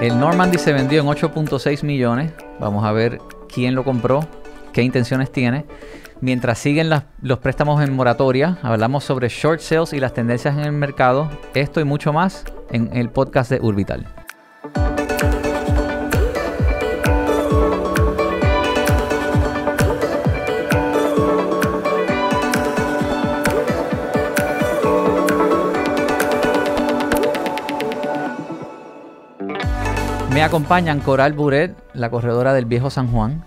El Normandy se vendió en 8.6 millones. Vamos a ver quién lo compró, qué intenciones tiene. Mientras siguen los préstamos en moratoria, hablamos sobre short sales y las tendencias en el mercado. Esto y mucho más en el podcast de Urbital. Acompañan Coral Buret, la corredora del Viejo San Juan,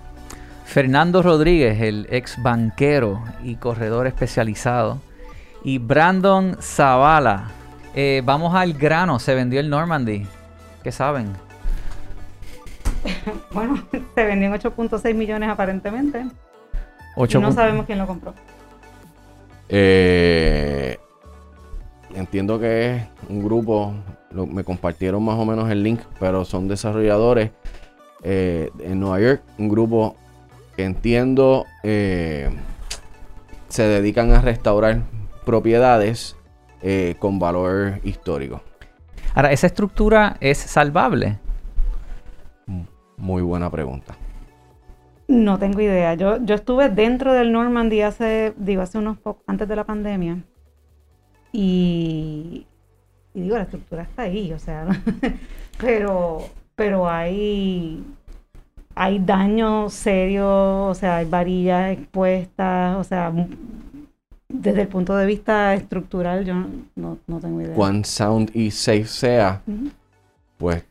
Fernando Rodríguez, el ex banquero y corredor especializado, y Brandon Zavala. Eh, vamos al grano, se vendió el Normandy. ¿Qué saben? Bueno, se vendió en 8.6 millones aparentemente. Y no sabemos quién lo compró. Eh, entiendo que es un grupo, lo- me compartieron más o menos el link, pero son desarrolladores eh, en Nueva York, un grupo que entiendo eh, se dedican a restaurar propiedades eh, con valor histórico. Ahora, ¿esa estructura es salvable? Muy buena pregunta. No tengo idea. Yo, yo estuve dentro del Normandy hace, digo, hace unos pocos, antes de la pandemia. Y, y digo, la estructura está ahí, o sea, pero, pero hay, hay daños serios, o sea, hay varillas expuestas, o sea, desde el punto de vista estructural, yo no, no, tengo idea. Cuán sound y safe sea, pues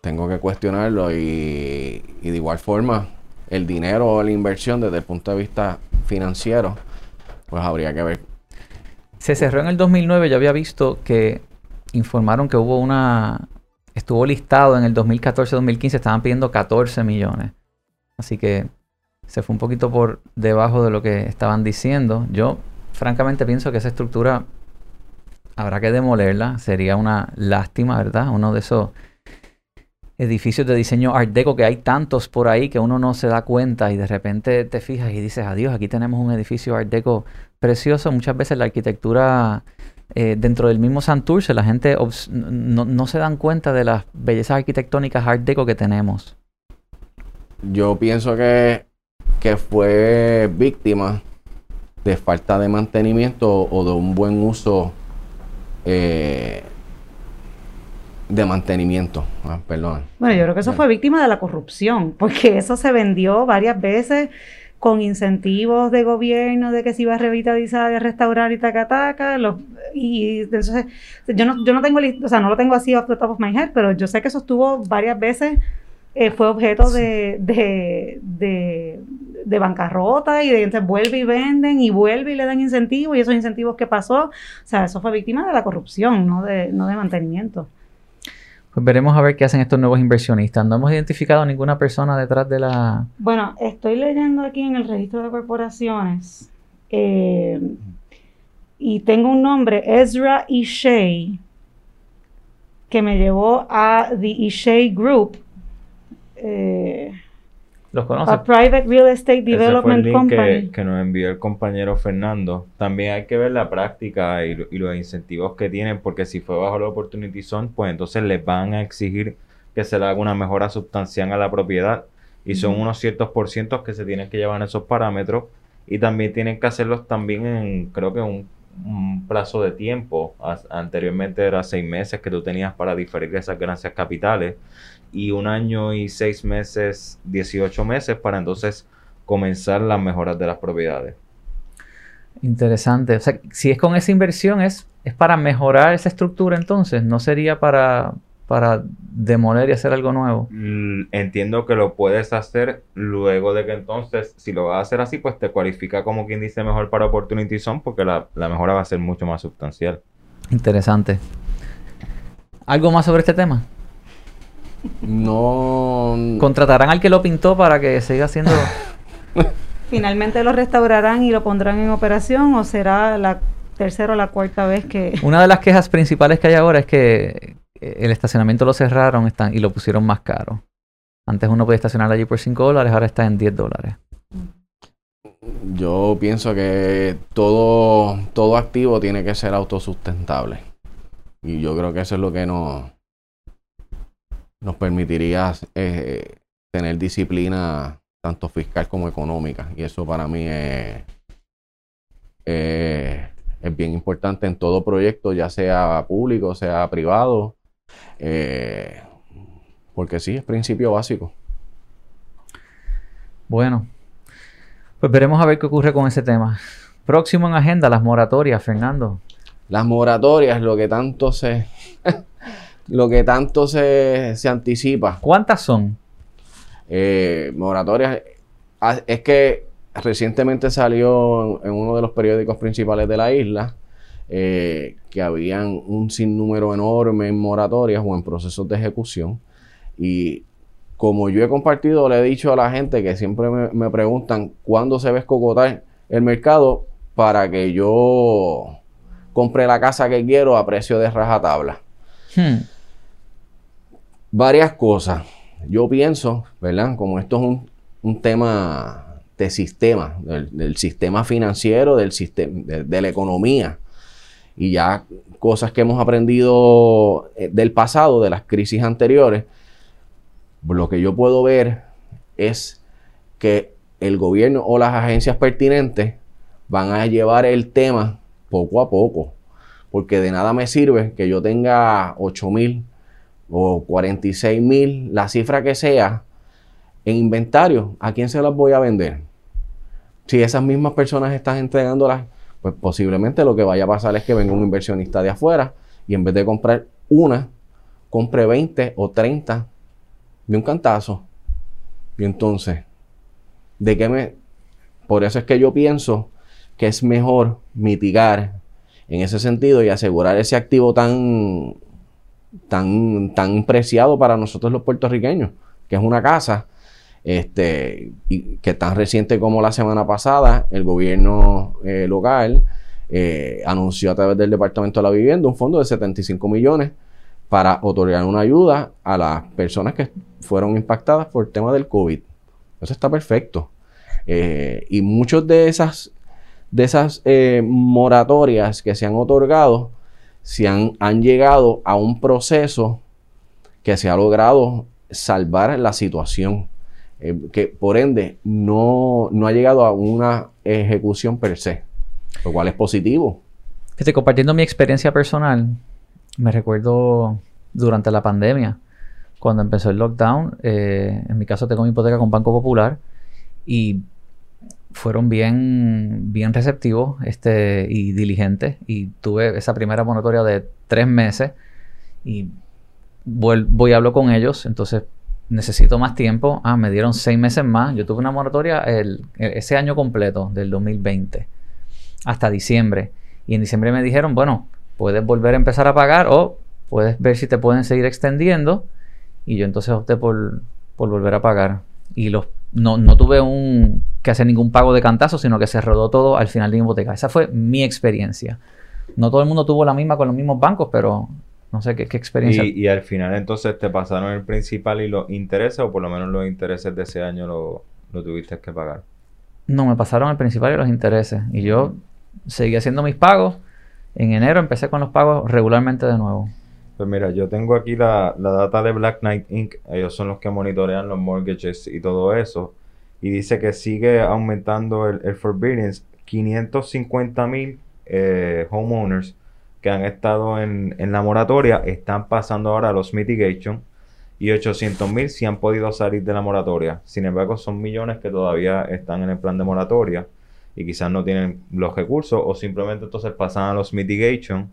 tengo que cuestionarlo y, y de igual forma el dinero o la inversión desde el punto de vista financiero, pues habría que ver. Se cerró en el 2009, yo había visto que informaron que hubo una... Estuvo listado en el 2014-2015, estaban pidiendo 14 millones. Así que se fue un poquito por debajo de lo que estaban diciendo. Yo francamente pienso que esa estructura habrá que demolerla. Sería una lástima, ¿verdad? Uno de esos edificios de diseño art deco que hay tantos por ahí que uno no se da cuenta y de repente te fijas y dices, adiós, aquí tenemos un edificio art deco precioso. Muchas veces la arquitectura eh, dentro del mismo Santurce, la gente no, no se dan cuenta de las bellezas arquitectónicas art deco que tenemos. Yo pienso que, que fue víctima de falta de mantenimiento o de un buen uso eh, de mantenimiento. Ah, perdón. Bueno, yo creo que eso fue víctima de la corrupción, porque eso se vendió varias veces con incentivos de gobierno de que se iba a revitalizar y a restaurar y taca taca, los, y entonces yo no, yo no tengo, o sea, no lo tengo así off the top of my head, pero yo sé que eso estuvo varias veces, eh, fue objeto de, de, de, de bancarrota y de entonces vuelve y venden y vuelve y le dan incentivos y esos incentivos que pasó, o sea, eso fue víctima de la corrupción, no de, no de mantenimiento. Pues veremos a ver qué hacen estos nuevos inversionistas. No hemos identificado ninguna persona detrás de la... Bueno, estoy leyendo aquí en el registro de corporaciones eh, y tengo un nombre, Ezra Ishey, que me llevó a The Ishey Group, eh, ¿Los conoces? a Private Real Estate Ese fue el Development link Company. que nos envió el compañero Fernando. También hay que ver la práctica y, y los incentivos que tienen, porque si fue bajo la Opportunity Zone, pues entonces les van a exigir que se le haga una mejora sustancial a la propiedad. Y son unos ciertos por cientos que se tienen que llevar en esos parámetros. Y también tienen que hacerlos también en, creo que un, un plazo de tiempo. As- anteriormente era seis meses que tú tenías para diferir esas ganancias capitales. Y un año y seis meses, 18 meses para entonces comenzar las mejoras de las propiedades. Interesante. O sea, si es con esa inversión, es, es para mejorar esa estructura entonces, no sería para, para demoler y hacer algo nuevo. L- Entiendo que lo puedes hacer luego de que entonces, si lo vas a hacer así, pues te cualifica como quien dice mejor para Opportunity Zone porque la, la mejora va a ser mucho más sustancial. Interesante. ¿Algo más sobre este tema? No. ¿Contratarán al que lo pintó para que siga haciendo... Finalmente lo restaurarán y lo pondrán en operación o será la tercera o la cuarta vez que... Una de las quejas principales que hay ahora es que eh, el estacionamiento lo cerraron están, y lo pusieron más caro. Antes uno podía estacionar allí por 5 dólares, ahora está en 10 dólares. Yo pienso que todo, todo activo tiene que ser autosustentable. Y yo creo que eso es lo que nos, nos permitiría eh, tener disciplina tanto fiscal como económica. Y eso para mí es, eh, es bien importante en todo proyecto, ya sea público, sea privado, eh, porque sí, es principio básico. Bueno, pues veremos a ver qué ocurre con ese tema. Próximo en agenda, las moratorias, Fernando. Las moratorias, lo que tanto se, lo que tanto se, se anticipa. ¿Cuántas son? Eh, moratorias, ah, es que recientemente salió en uno de los periódicos principales de la isla eh, que habían un sinnúmero enorme en moratorias o en procesos de ejecución. Y como yo he compartido, le he dicho a la gente que siempre me, preguntan cuándo se ve escocotar el mercado para que yo compre la casa que quiero a precio de rajatabla. Hmm. Varias cosas. Yo pienso, ¿verdad? Como esto es un tema de sistema, del, sistema financiero, del sistema, de, la economía. Y ya cosas que hemos aprendido eh, del pasado, de las crisis anteriores, lo que yo puedo ver es que el gobierno o las agencias pertinentes van a llevar el tema poco a poco. Porque de nada me sirve que yo tenga 8 mil o 46 mil, la cifra que sea, en inventario, ¿a quién se las voy a vender? Si esas mismas personas están entregándolas, pues posiblemente lo que vaya a pasar es que venga un inversionista de afuera y en vez de comprar una, compre 20 o 30 de un cantazo. Y entonces, ¿de qué me...? Por eso es que yo pienso que es mejor mitigar en ese sentido y asegurar ese activo tan, tan, tan preciado para nosotros los puertorriqueños, que es una casa, este, que tan reciente como la semana pasada, el gobierno eh, local eh, anunció a través del Departamento de la Vivienda un fondo de 75 millones para otorgar una ayuda a las personas que fueron impactadas por el tema del COVID. Eso está perfecto. Eh, y muchas de esas, de esas moratorias que se han otorgado se han, han llegado a un proceso que se ha logrado salvar la situación. Eh, que por ende no, ha llegado a una ejecución per se, lo cual es positivo. Fíjate, compartiendo mi experiencia personal, me recuerdo durante la pandemia, cuando empezó el lockdown, eh, en mi caso tengo mi hipoteca con Banco Popular y fueron bien, bien receptivos este, y diligentes y tuve esa primera monitoria de tres meses y voy, a hablar con ellos, entonces necesito más tiempo. Ah, me dieron seis meses más. Yo tuve una moratoria el, ese año completo del 2020 hasta diciembre. Y en diciembre me dijeron, bueno, puedes volver a empezar a pagar o puedes ver si te pueden seguir extendiendo. Y yo entonces opté por, por volver a pagar. Y los, no, no tuve un, que hacer ningún pago de cantazo, sino que se rodó todo al final de mi hipoteca. Esa fue mi experiencia. No todo el mundo tuvo la misma con los mismos bancos, pero no sé qué, experiencia. Y, al final entonces te pasaron el principal y los intereses, o por lo menos los intereses de ese año lo, tuviste que pagar. No, me pasaron el principal y los intereses. Y yo seguí haciendo mis pagos. En enero empecé con los pagos regularmente de nuevo. Pues mira, yo tengo aquí la, data de Black Knight Inc. Ellos son los que monitorean los mortgages y todo eso. Y dice que sigue aumentando el, el forbearance. 550 mil eh, homeowners que han estado en, la moratoria están pasando ahora a los mitigation y 800 mil si han podido salir de la moratoria. Sin embargo, son millones que todavía están en el plan de moratoria y quizás no tienen los recursos o simplemente entonces pasan a los mitigation.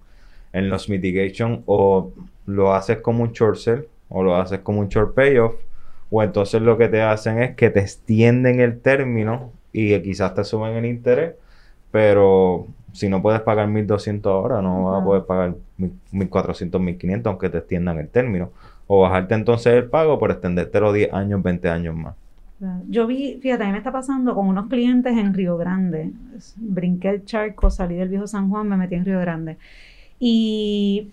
En los mitigation o lo haces como un short sell o lo haces como un short payoff o entonces lo que te hacen es que te extienden el término y que quizás te suben el interés, pero si no puedes pagar 1.200 ahora, no vas a poder pagar 1.400, 1.500, aunque te extiendan el término. O bajarte entonces el pago por extenderte 10 años, 20 años más. Yo vi, fíjate, a mí me está pasando con unos clientes en Río Grande. Brinqué el charco, salí del viejo San Juan, me metí en Río Grande. Y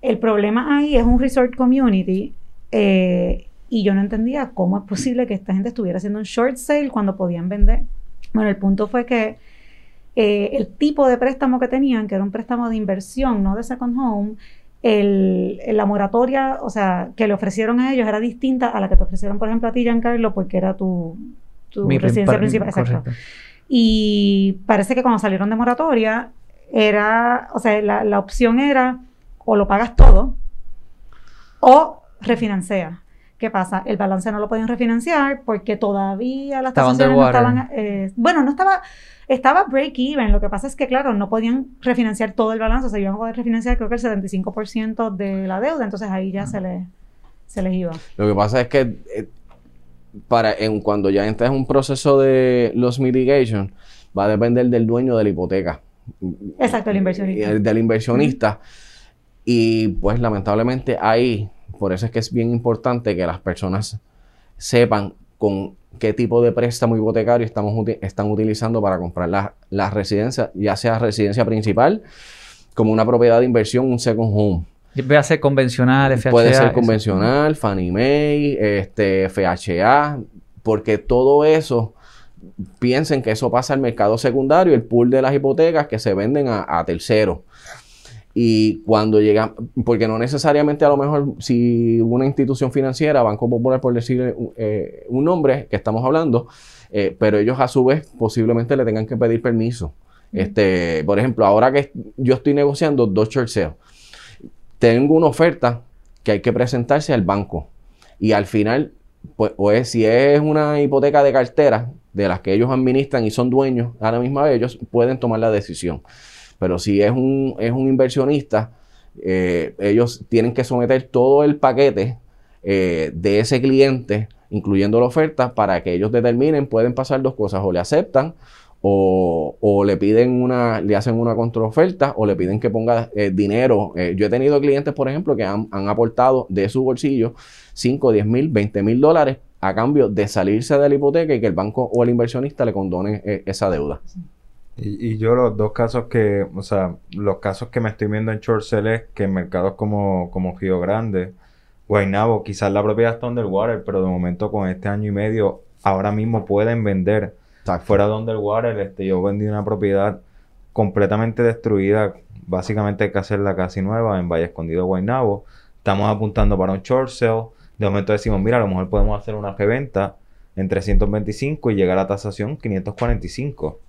el problema ahí es un resort community. Eh, y yo no entendía cómo es posible que esta gente estuviera haciendo un short sale cuando podían vender. Bueno, el punto fue que eh, el tipo de préstamo que tenían, que era un préstamo de inversión, no de second home, el, la moratoria, o sea, que le ofrecieron a ellos era distinta a la que te ofrecieron, por ejemplo, a ti, Giancarlo, porque era tu, tu Mi residencia principal. Exacto. Y parece que cuando salieron de moratoria, era, o sea, la, la opción era o lo pagas todo o refinancia. ¿Qué pasa? El balance no lo podían refinanciar porque todavía las Estaba tasaciones no estaban, eh, bueno, no estaba, estaba break even. Lo que pasa es que, claro, no podían refinanciar todo el balance, o sea, iban a poder refinanciar creo que el 75% de la deuda, entonces ahí ya se les, se les iba. Lo que pasa es que eh, para en, cuando ya entras en un proceso de los mitigation, va a depender del dueño de la hipoteca. Exacto, el inversionista. El- del inversionista. Y pues lamentablemente ahí, por eso es que es bien importante que las personas sepan con qué tipo de préstamo hipotecario estamos uti- están utilizando para comprar la, la residencia, ya sea residencia principal, como una propiedad de inversión, un second home. A ser convencional, FHA. Puede ser eso. convencional, Fannie Mae, este, FHA, porque todo eso, piensen que eso pasa al mercado secundario, el pool de las hipotecas que se venden a, a terceros. Y cuando llega, porque no necesariamente a lo mejor si una institución financiera, Banco Popular por decir eh, un nombre que estamos hablando, eh, pero ellos a su vez posiblemente le tengan que pedir permiso. Este, por ejemplo, ahora que yo estoy negociando dos short sales, tengo una oferta que hay que presentarse al banco. Y al final, pues, o es, si es una hipoteca de cartera de las que ellos administran y son dueños a la misma vez, ellos pueden tomar la decisión. Pero si es un, es un inversionista, eh, ellos tienen que someter todo el paquete eh, de ese cliente, incluyendo la oferta, para que ellos determinen, pueden pasar dos cosas, o le aceptan o, o le piden una, le hacen una contraoferta o le piden que ponga eh, dinero. Yo he tenido clientes, por ejemplo, que han, han aportado de su bolsillo 5, 10 mil, 20 mil dólares a cambio de salirse de la hipoteca y que el banco o el inversionista le condone esa deuda. Y, y yo los dos casos que, o sea, los casos que me estoy viendo en short sale es que en mercados como, como Río Grande, Guaynabo, quizás la propiedad está underwater, pero de momento con este año y medio, ahora mismo pueden vender fuera de underwater. Este, yo vendí una propiedad completamente destruida, básicamente hay que hacerla casi nueva en Valle Escondido, Guaynabo. Estamos apuntando para un short sale. De momento decimos, mira, a lo mejor podemos hacer una reventa en 325 y llegar a tasación 545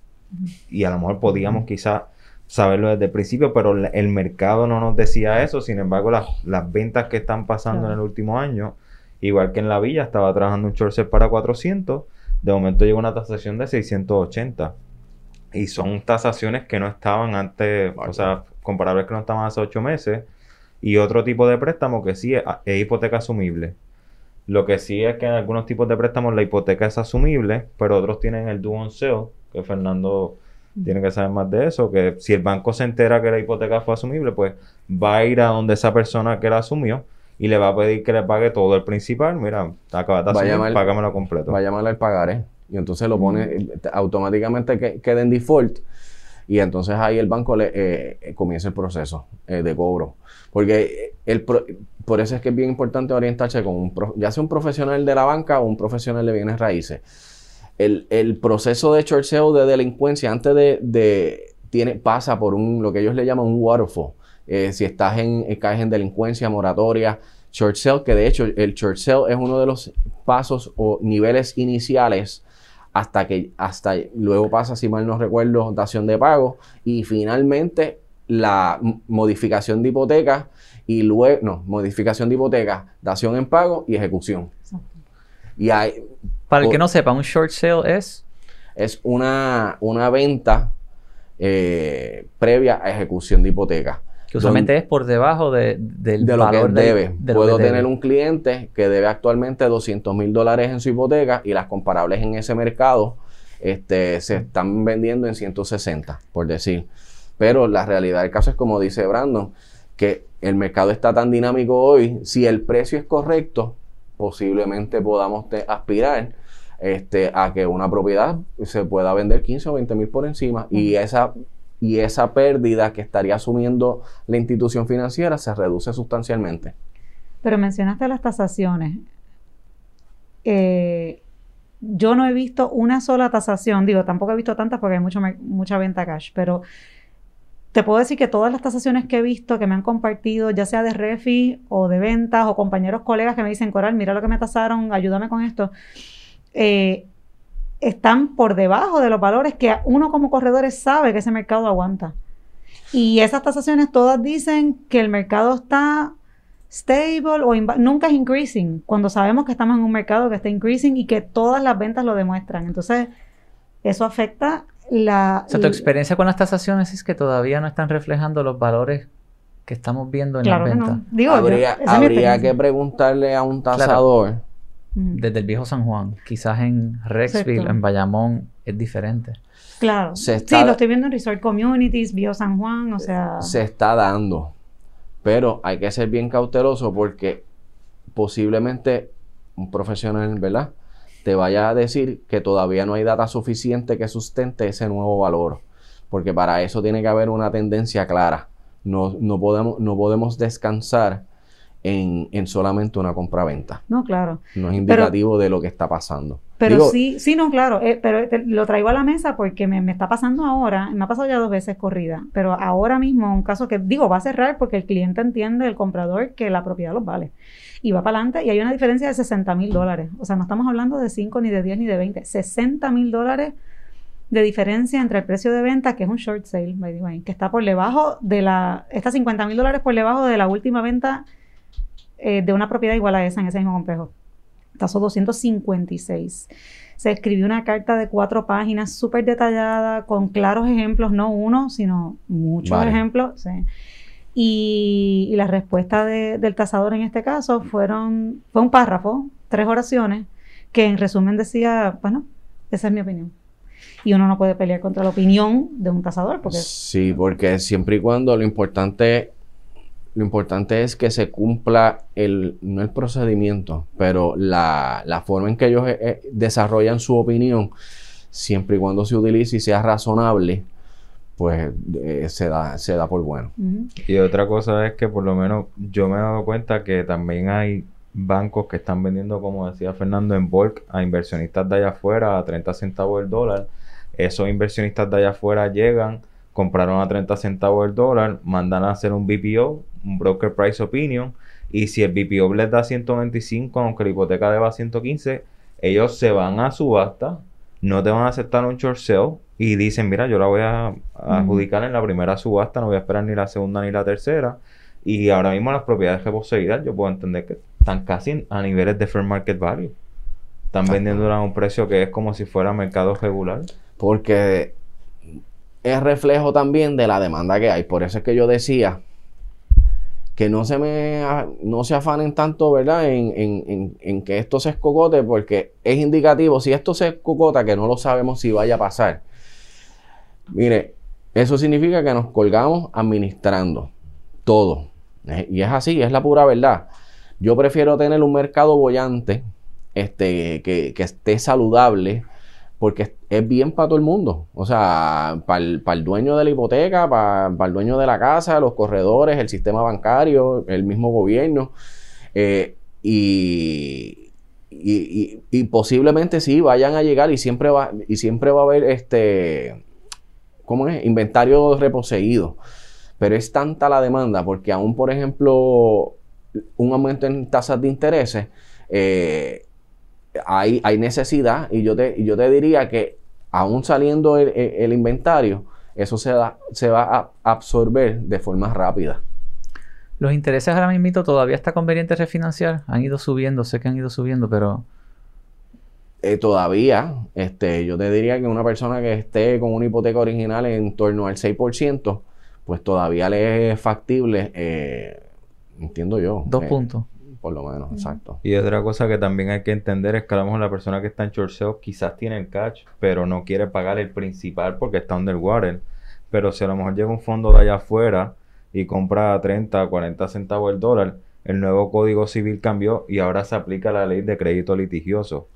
y a lo mejor podíamos quizás saberlo desde el principio, pero el mercado no nos decía eso. Sin embargo, las, las ventas que están pasando Claro. en el último año, igual que en la villa, estaba trabajando un short sale para 400, de momento llegó una tasación de 680. Y son tasaciones que no estaban antes, o sea, comparables que no estaban hace 8 meses. Y otro tipo de préstamo que sí es, es hipoteca asumible. Lo que sí es que en algunos tipos de préstamos la hipoteca es asumible, pero otros tienen el due on sale, que Fernando tiene que saber más de eso, que si el banco se entera que la hipoteca fue asumible, pues va a ir a donde esa persona que la asumió y le va a pedir que le pague todo el principal. Mira, acabas de Va a asumir, llamar- págamelo completo. va a llamarle al pagaré y entonces lo pone eh, automáticamente que, queda en default y entonces ahí el banco le eh, eh, comienza el proceso eh, de cobro. Porque eh, el por eso es que es bien importante orientarse con un ya sea un profesional de la banca o un profesional de bienes raíces. El, el proceso de sale de delincuencia antes de, de- tiene pasa por un lo que ellos le llaman un waterfall. Si estás en caes en delincuencia moratoria short sale que de hecho el short sale es uno de los pasos o niveles iniciales hasta que hasta luego pasa, si mal no recuerdo, dación de pago y finalmente la modificación de hipoteca y luego, no, modificación de hipoteca, dación en pago y ejecución. Y hay, Para el que no sepa, un short sale es es una, una venta eh, previa a ejecución de hipoteca. Que usualmente es por debajo de, del de lo que valor del- debe. de Puedo que tener debe. un cliente que debe actualmente 200 mil dólares en su hipoteca y las comparables en ese mercado este, se están vendiendo en 160, por decir. Pero la realidad del caso es como dice Brandon, que el mercado está tan dinámico hoy, si el precio es correcto, posiblemente podamos aspirar este, a que una propiedad se pueda vender 15 o 20 mil por encima y esa y esa pérdida que estaría asumiendo la institución financiera se reduce sustancialmente. Pero mencionaste las tasaciones. Eh, yo no he visto una sola tasación, digo, tampoco he visto tantas porque hay mucha venta cash, pero te puedo decir que todas las tasaciones que he visto, que me han compartido, ya sea de refi o de ventas o compañeros, colegas que me dicen, Coral, mira lo que me tasaron, ayúdame con esto, eh, están por debajo de los valores que uno como corredores sabe que ese mercado aguanta. Y esas tasaciones todas dicen que el mercado está stable o nunca es increasing, cuando sabemos que estamos en un mercado que está increasing y que todas las ventas lo demuestran. Entonces, eso afecta la... O sea, tu experiencia con las tasaciones es que todavía no están reflejando los valores que estamos viendo en claro las ventas. no. Digo, habría yo- habría que preguntarle a un tasador. Desde el viejo San Juan. Quizás en Rexville, Exacto. en Bayamón, es diferente. Claro. Se está- Sí, lo estoy viendo en Resort Communities, Bio San Juan, o sea... se está dando. Pero hay que ser bien cauteloso porque posiblemente un profesional, ¿verdad? Te vaya a decir que todavía no hay data suficiente que sustente ese nuevo valor. Porque para eso tiene que haber una tendencia clara. No, no podemos, no podemos descansar en, en solamente una compra-venta. No, claro. No es indicativo de lo que está pasando. Pero Digo, sí, sí, no, claro, eh, pero te- lo traigo a la mesa porque me, me está pasando ahora, me ha pasado ya dos veces corrida, pero ahora mismo un caso que digo va a cerrar porque el cliente entiende, el comprador, que la propiedad los vale. Y va para adelante y hay una diferencia de 60 mil dólares. O sea, no estamos hablando de 5, ni de 10, ni de 20. 60 mil dólares de diferencia entre el precio de venta, que es un short sale, by the way, que está por debajo de la, está 50 mil dólares por debajo de la última venta eh, de una propiedad igual a esa en ese mismo complejo. Tasó 256. Se escribió una carta de cuatro páginas súper detallada, con claros ejemplos, no uno, sino muchos ejemplos. sí. Y, y la respuesta de- del tasador en este caso fueron, fue un párrafo, tres oraciones, que en resumen decía, bueno, esa es mi opinión. Y uno no puede pelear contra la opinión de un tasador, porque Sí, porque siempre y cuando lo importante, lo importante es que se cumpla el, no el procedimiento, pero la, la forma en que ellos eh, eh, desarrollan su opinión, siempre y cuando se utilice y sea razonable, pues eh, se, da, se da por bueno. Y otra cosa es que por lo menos yo me he dado cuenta que también hay bancos que están vendiendo, como decía Fernando, en bulk a inversionistas de allá afuera a 30 centavos el dólar. Esos inversionistas de allá afuera llegan, compraron a 30 centavos el dólar, mandan a hacer un BPO, un Broker Price Opinion, y si el BPO les da 125, aunque la hipoteca deba 115, ellos se van a subasta, no te van a aceptar un short sale y dicen, mira, yo la voy a, adjudicar en la primera subasta, no voy a esperar ni la segunda ni la tercera. Y ahora mismo las propiedades reposeídas, yo puedo entender que están casi a niveles de fair market value. Están vendiéndolas a un precio que es como si fuera mercado regular. Porque es reflejo también de la demanda que hay. Por eso es que yo decía que no se me no se afanen tanto, ¿verdad? En, en- en- en que esto se escocote, porque es indicativo. Si esto se escocota, que no lo sabemos si vaya a pasar. Mire, eso significa que nos colgamos administrando todo. Eh, Y es así, es la pura verdad. Yo prefiero tener un mercado bollante, este, que, que esté saludable, porque es- bien para todo el mundo. O sea, para el, dueño de la hipoteca, para, el dueño de la casa, los corredores, el sistema bancario, el mismo gobierno. Eh, y, y, y- y posiblemente sí vayan a llegar y siempre va, y siempre va a haber este, ¿cómo es? Inventario reposeído. Pero es tanta la demanda, porque aún, por ejemplo, un aumento en tasas de intereses, eh, hay, hay necesidad y yo te, yo te diría que aún saliendo el, el- el inventario, eso se, da- se va a absorber de forma rápida. Los intereses ahora mismo todavía está conveniente refinanciar. Han ido subiendo, sé que han ido subiendo, pero Eh, todavía, este, yo te diría que una persona que esté con una hipoteca original en torno al 6%, pues todavía le es factible, eh, entiendo yo. dos eh, puntos. Por lo menos, exacto. Y otra cosa que también hay que entender es que a lo mejor la persona que está en short sale quizás tiene el cash, pero no quiere pagar el principal porque está underwater. Pero si a lo mejor llega un fondo de allá afuera y compra a 30, 40 centavos el dólar, el nuevo código civil cambió y ahora se aplica la ley de crédito litigioso.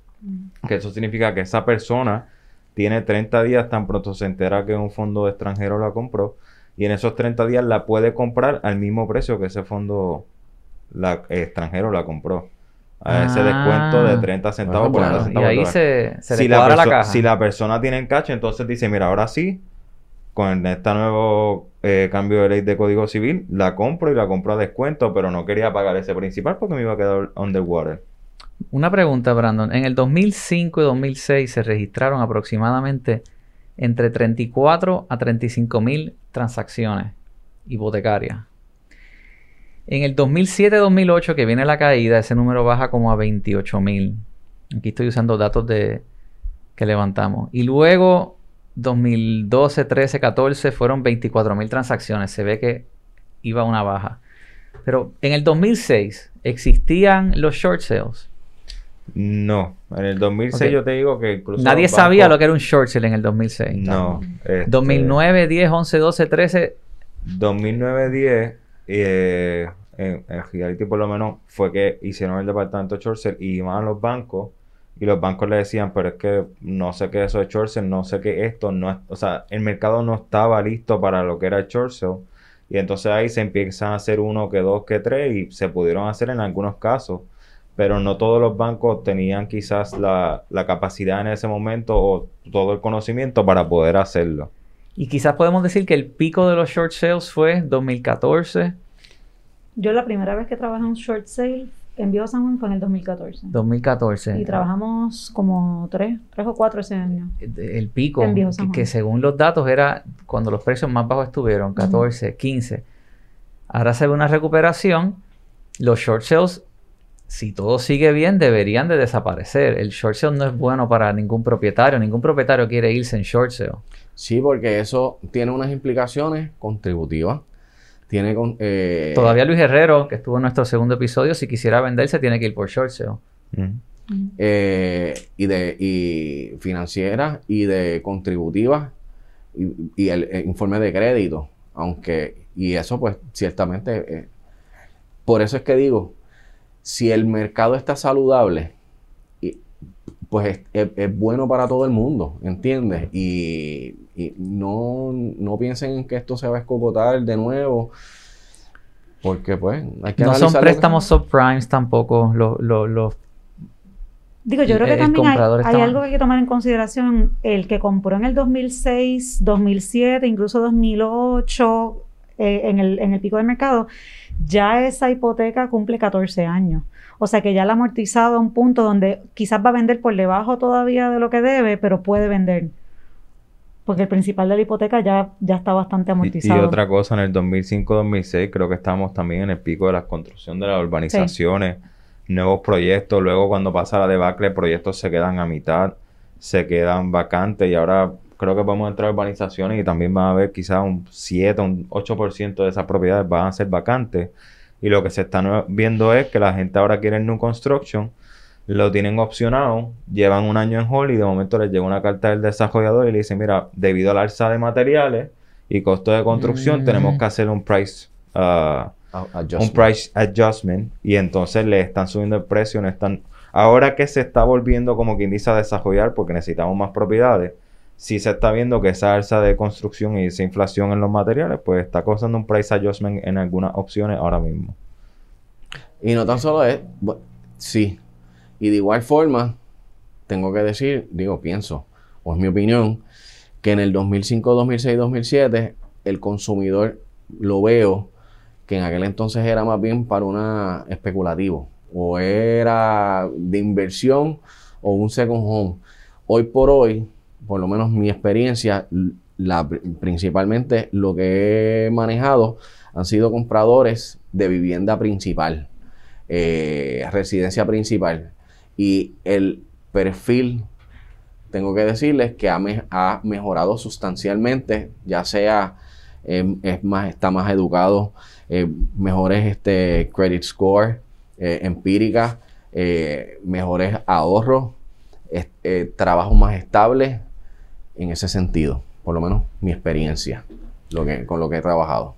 Que eso significa que esa persona tiene 30 días tan pronto se entera que un fondo extranjero la compró y en esos 30 días la puede comprar al mismo precio que ese fondo la, extranjero la compró. A ese Ah. descuento de 30 centavos, Ah, 40 bueno. Y centavos. ahí se, se si, le la caja. si la persona tiene en cash, entonces dice, mira, ahora sí, con este nuevo eh, cambio de ley de código civil, la compro y la compro a descuento, pero no quería pagar ese principal porque me iba a quedar underwater. Una pregunta, Brandon. En el 2005 y 2006 se registraron aproximadamente entre 34 a 35 mil transacciones hipotecarias. En el 2007-2008, que viene la caída, ese número baja como a 28 mil. Aquí estoy usando datos de, que levantamos. Y luego, 2012, 13, 14, fueron 24 mil transacciones. Se ve que iba una baja. Pero en el 2006, ¿existían los short sales? No, en el 2006 yo te digo que incluso... Nadie sabía lo que era un short sale en el 2006. No. Este... 2009, 10, 11, 12, 13... 2009, 10, eh, en, reality por lo menos fue que hicieron el departamento de short y iban a los bancos y los bancos le decían, pero es que no sé qué eso es short no sé qué esto, no o sea, el mercado no estaba listo para lo que era el. Y entonces ahí se empiezan a hacer uno, que dos, que tres y se pudieron hacer en algunos casos pero no todos los bancos tenían quizás la, capacidad en ese momento o todo el conocimiento para poder hacerlo. Y quizás podemos decir que el pico de los short sales fue 2014. Yo la primera vez que trabajé en un short sale en Bio San Juan fue en el 2014. 2014. Y trabajamos como tres, tres o cuatro ese año. El pico, que, que, según los datos era cuando los precios más bajos estuvieron, 14, 15. Ahora se ve una recuperación. Los short sales si todo sigue bien, deberían de desaparecer. El short sale no es bueno para ningún propietario. Ningún propietario quiere irse en short sale. Sí, porque eso tiene unas implicaciones contributivas. Tiene eh, Todavía Luis Herrero, que estuvo en nuestro segundo episodio, si quisiera venderse, tiene que ir por short sale. Eh, y de y financiera y de contributivas y, el, informe de crédito. Aunque, y eso pues ciertamente, eh, por eso es que digo, si el mercado está saludable, pues es, bueno para todo el mundo, ¿entiendes? Y, no, piensen en que esto se va a escocotar de nuevo. Porque pues hay que No son préstamos subprimes tampoco los... Digo, yo creo que también hay, algo que hay que tomar en consideración. El que compró en el 2006, 2007, incluso 2008, eh, en, el, en el pico de mercado, ya esa hipoteca cumple 14 años. O sea que ya la ha amortizado a un punto donde quizás va a vender por debajo todavía de lo que debe, pero puede vender. Porque el principal de la hipoteca ya, ya está bastante amortizado. Y, otra cosa, en el 2005-2006 creo que estamos también en el pico de la construcción de las urbanizaciones, nuevos proyectos. Luego cuando pasa la debacle, proyectos se quedan a mitad, se quedan vacantes y ahora creo que podemos entrar a urbanizaciones y también va a haber quizás un 7, un 8% de esas propiedades van a ser vacantes. Y lo que se está viendo es que la gente ahora quiere el New Construction, lo tienen opcionado, llevan un año en hold y de momento les llega una carta del desarrollador y le dicen, mira, debido al alza de materiales y costo de construcción, mm. tenemos que hacer un price, uh, un price adjustment y entonces le están subiendo el precio, no están... Ahora que se está volviendo como quien dice a desarrollar porque necesitamos más propiedades, si se está viendo que esa alza de construcción y esa inflación en los materiales, pues está causando un price adjustment en algunas opciones ahora mismo. Y no tan solo es, sí. Y de igual forma, tengo que decir, digo, pienso, o es mi opinión, que en el 2005, 2006, 2007, el consumidor lo veo que en aquel entonces era más bien para una especulativo, o era de inversión o un second home. Hoy por hoy, por lo menos mi experiencia, la, principalmente lo que he manejado han sido compradores de vivienda principal, eh, residencia principal. Y el perfil, tengo que decirles que ha, mejorado sustancialmente, ya sea em, es más, está más educado, eh, mejores este, credit score, eh, empírica, mejores ahorros, trabajo más estable, en ese sentido, por lo menos mi experiencia lo que, con lo que he trabajado.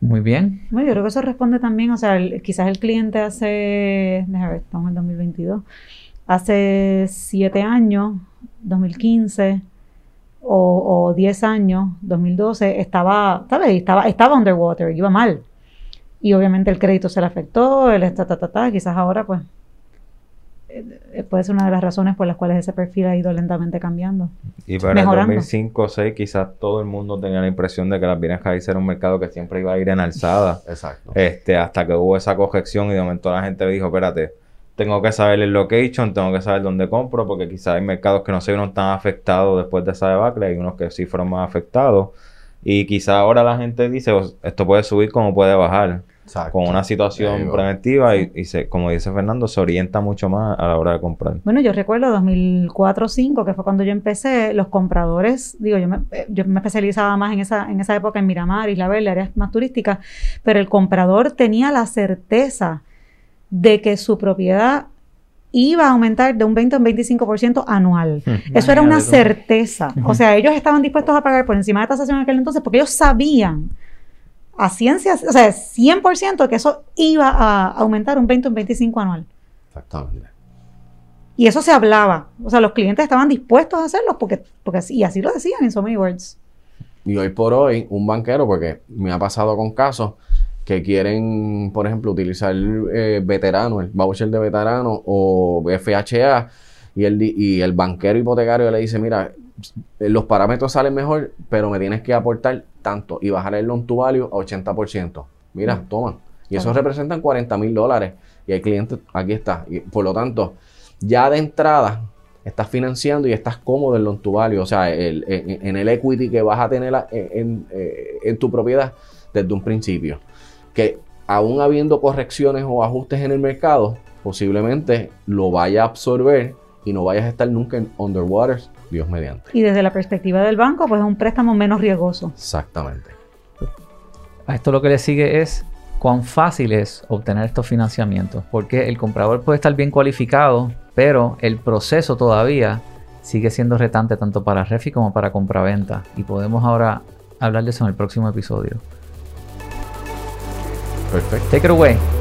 Muy bien. Bueno, yo creo que eso responde también, o sea, quizás el cliente hace, déjame ver, estamos en 2022, hace siete años, 2015 o, o 10 años, 2012, estaba, ¿sabes? Estaba, estaba underwater, iba mal. Y obviamente el crédito se le afectó, el ta, ta, ta, ta, quizás ahora pues puede ser una de las razones por las cuales ese perfil ha ido lentamente cambiando. Y para Mejorando. el 2005 o 2006 quizás todo el mundo tenía la impresión de que las bienes raíces era un mercado que siempre iba a ir en alzada. Exacto. Este, hasta que hubo esa corrección y de momento la gente dijo, espérate, tengo que saber el location, tengo que saber dónde compro, porque quizás hay mercados que no se vieron tan afectados después de esa debacle, y unos que sí fueron más afectados. Y quizás ahora la gente dice, "Oh, esto puede subir como puede bajar, Exacto. con una situación preventiva y, y se, como dice Fernando, se orienta mucho más a la hora de comprar. Bueno, yo recuerdo 2004-2005, que fue cuando yo empecé, los compradores, digo, yo me, eh, yo me especializaba más en esa, en esa época en Miramar, Isla Verde, áreas más turísticas, pero el comprador tenía la certeza de que su propiedad iba a aumentar de un 20 a un 25% anual. Eso era una certeza. O sea, ellos estaban dispuestos a pagar por encima de tasación en aquel entonces porque ellos sabían a ciencia, o sea, 100% que eso iba a aumentar un 20 o un 25 anual. Exactamente. Y eso se hablaba. O sea, los clientes estaban dispuestos a hacerlo porque, porque así- y así lo decían en so many words. Y hoy por hoy, un banquero, porque me ha pasado con casos que quieren, por ejemplo, utilizar eh, veterano, el voucher de veterano o FHA, y el, y el banquero hipotecario le dice, mira, los parámetros salen mejor, pero me tienes que aportar tanto y bajar el loan to value a 80%. Mira, toma. Y eso representan 40 mil dólares. Y el cliente, aquí está. Y por lo tanto, ya de entrada, estás financiando y estás cómodo en loan to value, o sea, el- en, en el equity que vas a tener en, en, eh, en tu propiedad desde un principio. Que aún habiendo correcciones o ajustes en el mercado, posiblemente lo vaya a absorber y no vayas a estar nunca en underwater, Dios mediante. Y desde la perspectiva del banco, pues es un préstamo menos riesgoso. Exactamente. A esto lo que le sigue es cuán fácil es obtener estos financiamientos, porque el comprador puede estar bien cualificado, pero el proceso todavía sigue siendo retante tanto para refi como para compraventa. Y podemos ahora hablar de eso en el próximo episodio. Perfecto. Take it away.